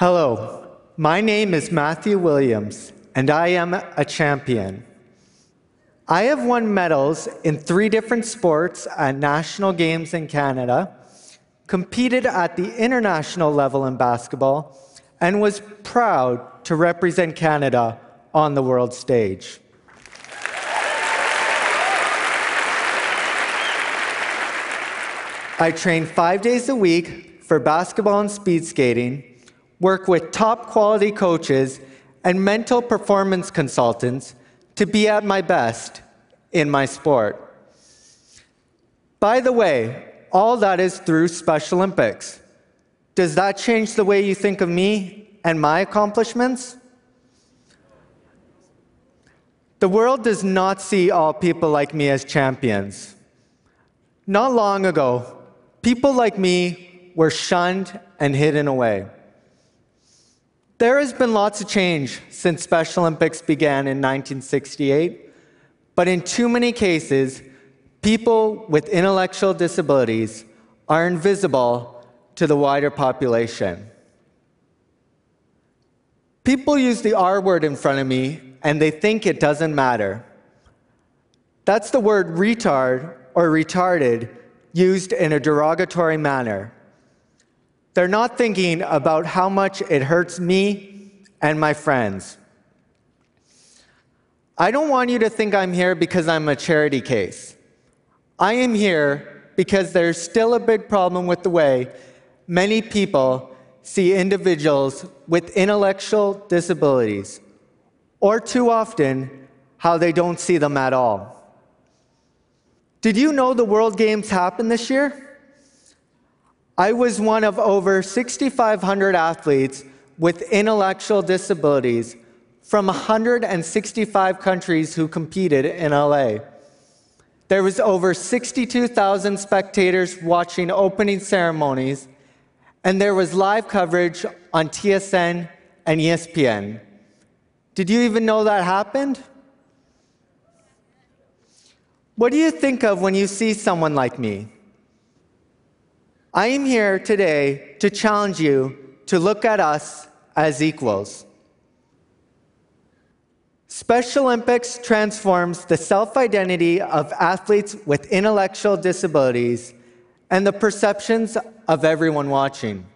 Hello, my name is Matthew Williams, and I am a champion. I have won medals in three different sports at national games in Canada, competed at the international level in basketball, and was proud to represent Canada on the world stage. I train five days a week for basketball and speed skating, work with top quality coaches and mental performance consultants to be at my best in my sport. By the way, all that is through Special Olympics. Does that change the way you think of me and my accomplishments? The world does not see all people like me as champions. Not long ago, people like me were shunned and hidden away. There has been lots of change since Special Olympics began in 1968, but in too many cases, people with intellectual disabilities are invisible to the wider population. People use the R word in front of me and they think it doesn't matter. That's the word retard or retarded used in a derogatory manner. They're not thinking about how much it hurts me and my friends. I don't want you to think I'm here because I'm a charity case. I am here because there's still a big problem with the way many people see individuals with intellectual disabilities, or too often, how they don't see them at all. Did you know the World Games happened this year? I was one of over 6,500 athletes with intellectual disabilities from 165 countries who competed in LA. There was over 62,000 spectators watching opening ceremonies, and there was live coverage on TSN and ESPN. Did you even know that happened? What do you think of when you see someone like me? I am here today to challenge you to look at us as equals. Special Olympics transforms the self identity of athletes with intellectual disabilities and the perceptions of everyone watching.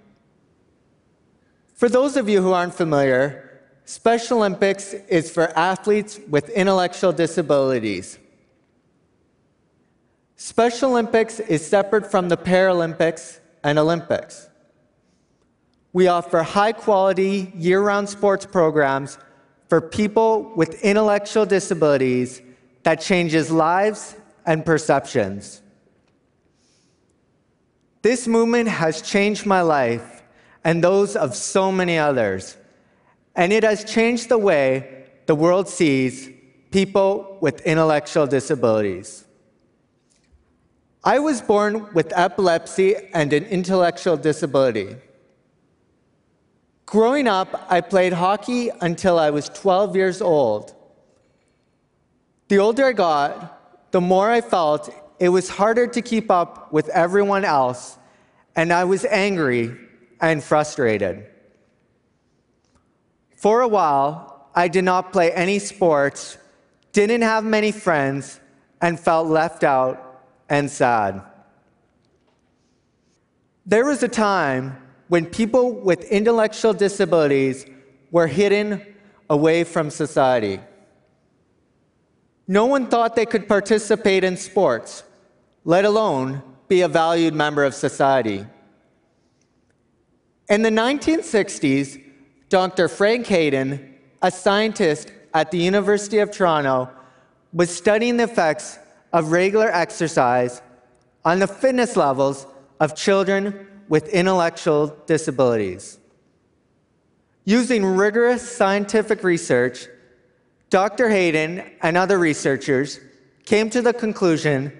For those of you who aren't familiar, Special Olympics is for athletes with intellectual disabilities. Special Olympics is separate from the Paralympics and Olympics. We offer high quality, year round sports programs for people with intellectual disabilities that changes lives and perceptions. This movement has changed my life and those of so many others, and it has changed the way the world sees people with intellectual disabilities. I was born with epilepsy and an intellectual disability. Growing up, I played hockey until I was 12 years old. The older I got, the more I felt it was harder to keep up with everyone else, and I was angry and frustrated. For a while, I did not play any sports, didn't have many friends, and felt left out and sad. There was a time when people with intellectual disabilities were hidden away from society. No one thought they could participate in sports, let alone be a valued member of society. In the 1960s, Dr. Frank Hayden, a scientist at the University of Toronto, was studying the effects of regular exercise on the fitness levels of children with intellectual disabilities. Using rigorous scientific research, Dr. Hayden and other researchers came to the conclusion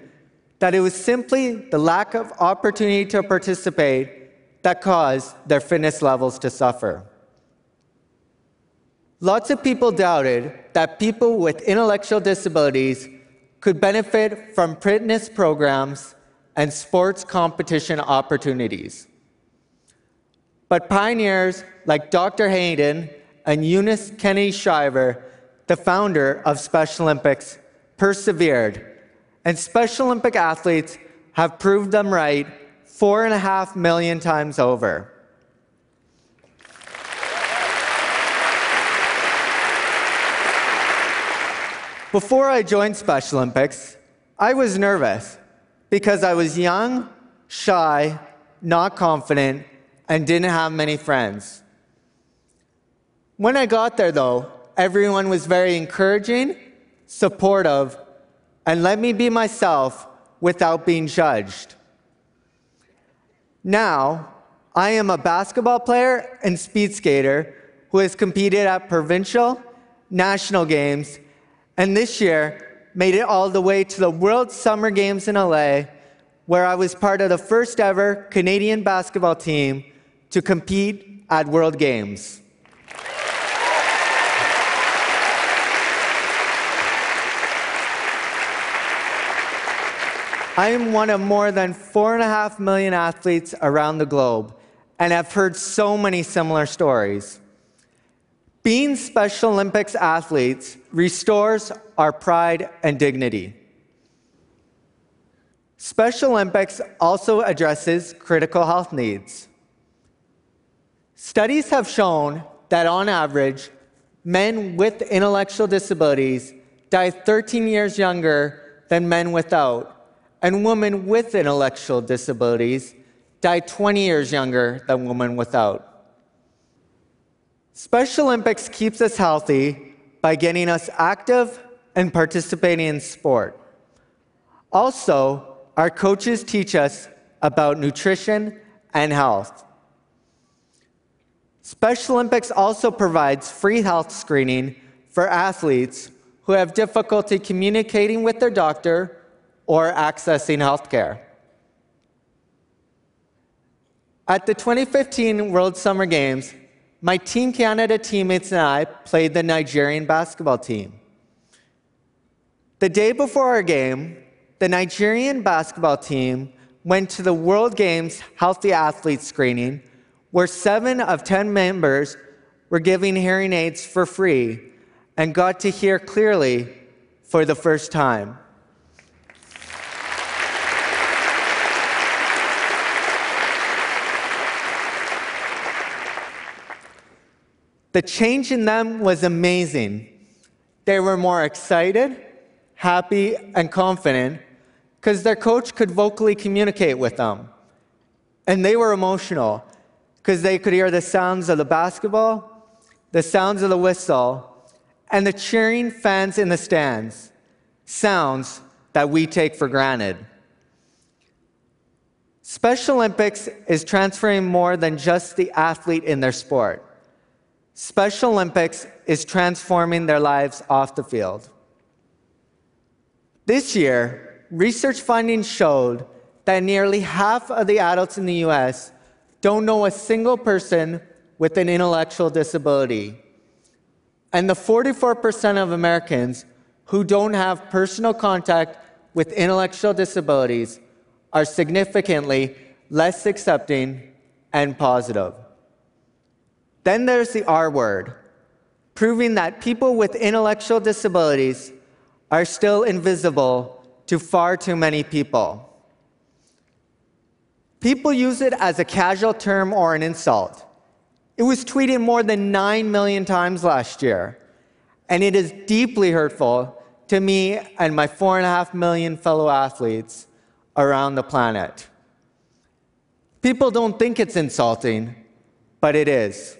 that it was simply the lack of opportunity to participate that caused their fitness levels to suffer. Lots of people doubted that people with intellectual disabilities could benefit from fitness programs and sports competition opportunities. but pioneers like Dr. Hayden and Eunice Kennedy Shriver, the founder of Special Olympics, persevered, and Special Olympic athletes have proved them right four and a half million times over. Before I joined Special Olympics, I was nervous because I was young, shy, not confident, and didn't have many friends. When I got there, though, everyone was very encouraging, supportive, and let me be myself without being judged. Now, I am a basketball player and speed skater who has competed at provincial, national games, and this year made it all the way to the World Summer Games in LA, where I was part of the first ever Canadian basketball team to compete at World Games. I am one of more than four and a half million athletes around the globe, and I've heard so many similar stories. Being Special Olympics athletes restores our pride and dignity. Special Olympics also addresses critical health needs. Studies have shown that on average, men with intellectual disabilities die 13 years younger than men without, and women with intellectual disabilities die 20 years younger than women without. Special Olympics keeps us healthy by getting us active and participating in sport. Also, our coaches teach us about nutrition and health. Special Olympics also provides free health screening for athletes who have difficulty communicating with their doctor or accessing health care. At the 2015 World Summer Games, my Team Canada teammates and I played the Nigerian basketball team. The day before our game, the Nigerian basketball team went to the World Games Healthy Athlete Screening, where seven of 10 members were given hearing aids for free and got to hear clearly for the first time. The change in them was amazing. They were more excited, happy, and confident because their coach could vocally communicate with them. And they were emotional because they could hear the sounds of the basketball, the sounds of the whistle, and the cheering fans in the stands, sounds that we take for granted. Special Olympics is transferring more than just the athlete in their sport. Special Olympics is transforming their lives off the field. This year, research findings showed that nearly half of the adults in the US don't know a single person with an intellectual disability. And the 44% of Americans who don't have personal contact with intellectual disabilities are significantly less accepting and positive. Then there's the R word, proving that people with intellectual disabilities are still invisible to far too many people. People use it as a casual term or an insult. It was tweeted more than 9 million times last year, and it is deeply hurtful to me and my 4.5 million fellow athletes around the planet. People don't think it's insulting, but it is.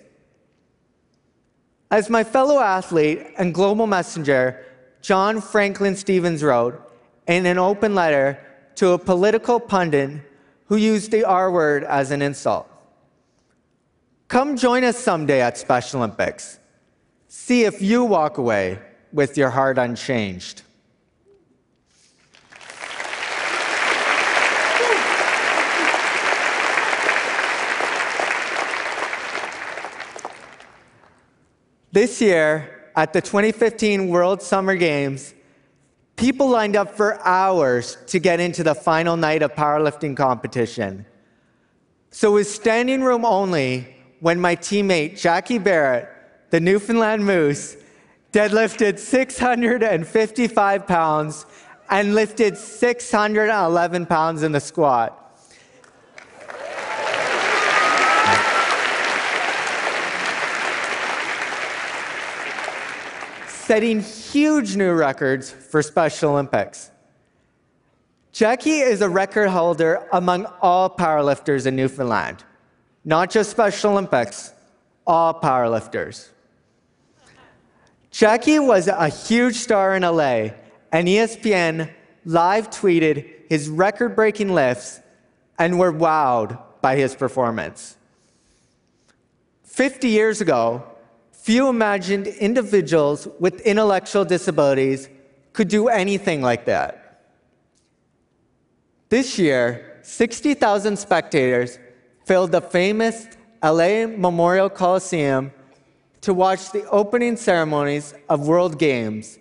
As my fellow athlete and global messenger, John Franklin Stephens wrote in an open letter to a political pundit who used the R word as an insult. Come join us someday at Special Olympics. See if you walk away with your heart unchanged. This year, at the 2015 World Summer Games, people lined up for hours to get into the final night of powerlifting competition. So it was standing room only when my teammate Jackie Barrett, the Newfoundland Moose, deadlifted 655 pounds and lifted 611 pounds in the squat. Setting huge new records for Special Olympics. Jackie is a record holder among all powerlifters in Newfoundland, not just Special Olympics, all powerlifters. Jackie was a huge star in LA, and ESPN live tweeted his record breaking lifts and were wowed by his performance. 50 years ago, few imagined individuals with intellectual disabilities could do anything like that. This year, 60,000 spectators filled the famous LA Memorial Coliseum to watch the opening ceremonies of World Games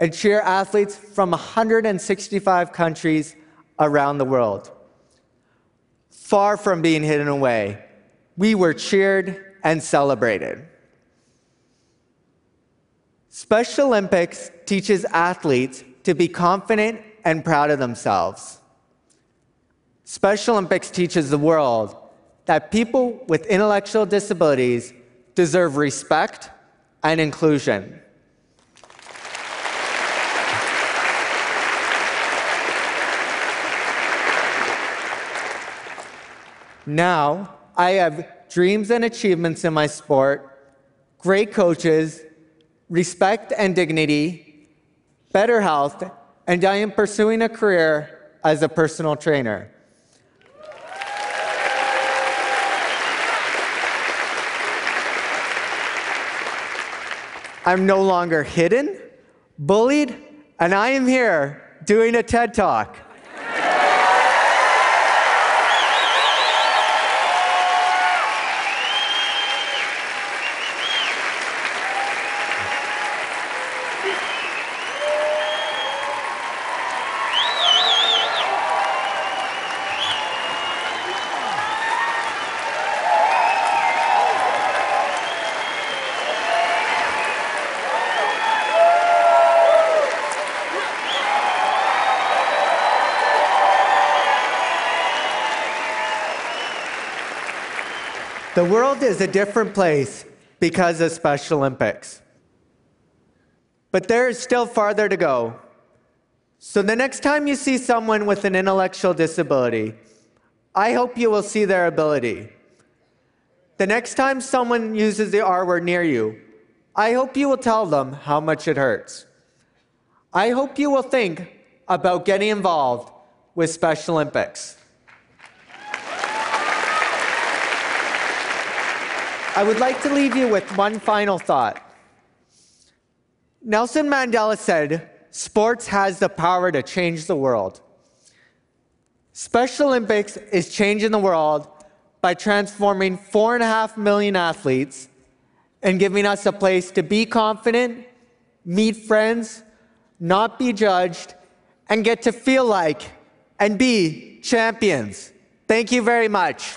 and cheer athletes from 165 countries around the world. Far from being hidden away, we were cheered and celebrated. Special Olympics teaches athletes to be confident and proud of themselves. Special Olympics teaches the world that people with intellectual disabilities deserve respect and inclusion. Now, I have dreams and achievements in my sport, great coaches, respect and dignity, better health, and I am pursuing a career as a personal trainer. I'm no longer hidden, bullied, and I am here doing a TED Talk. The world is a different place because of Special Olympics. But there is still farther to go. So the next time you see someone with an intellectual disability, I hope you will see their ability. The next time someone uses the R word near you, I hope you will tell them how much it hurts. I hope you will think about getting involved with Special Olympics. I would like to leave you with one final thought. Nelson Mandela said, Sports has the power to change the world. Special Olympics is changing the world by transforming four and a half million athletes and giving us a place to be confident, meet friends, not be judged, and get to feel like and be champions. Thank you very much.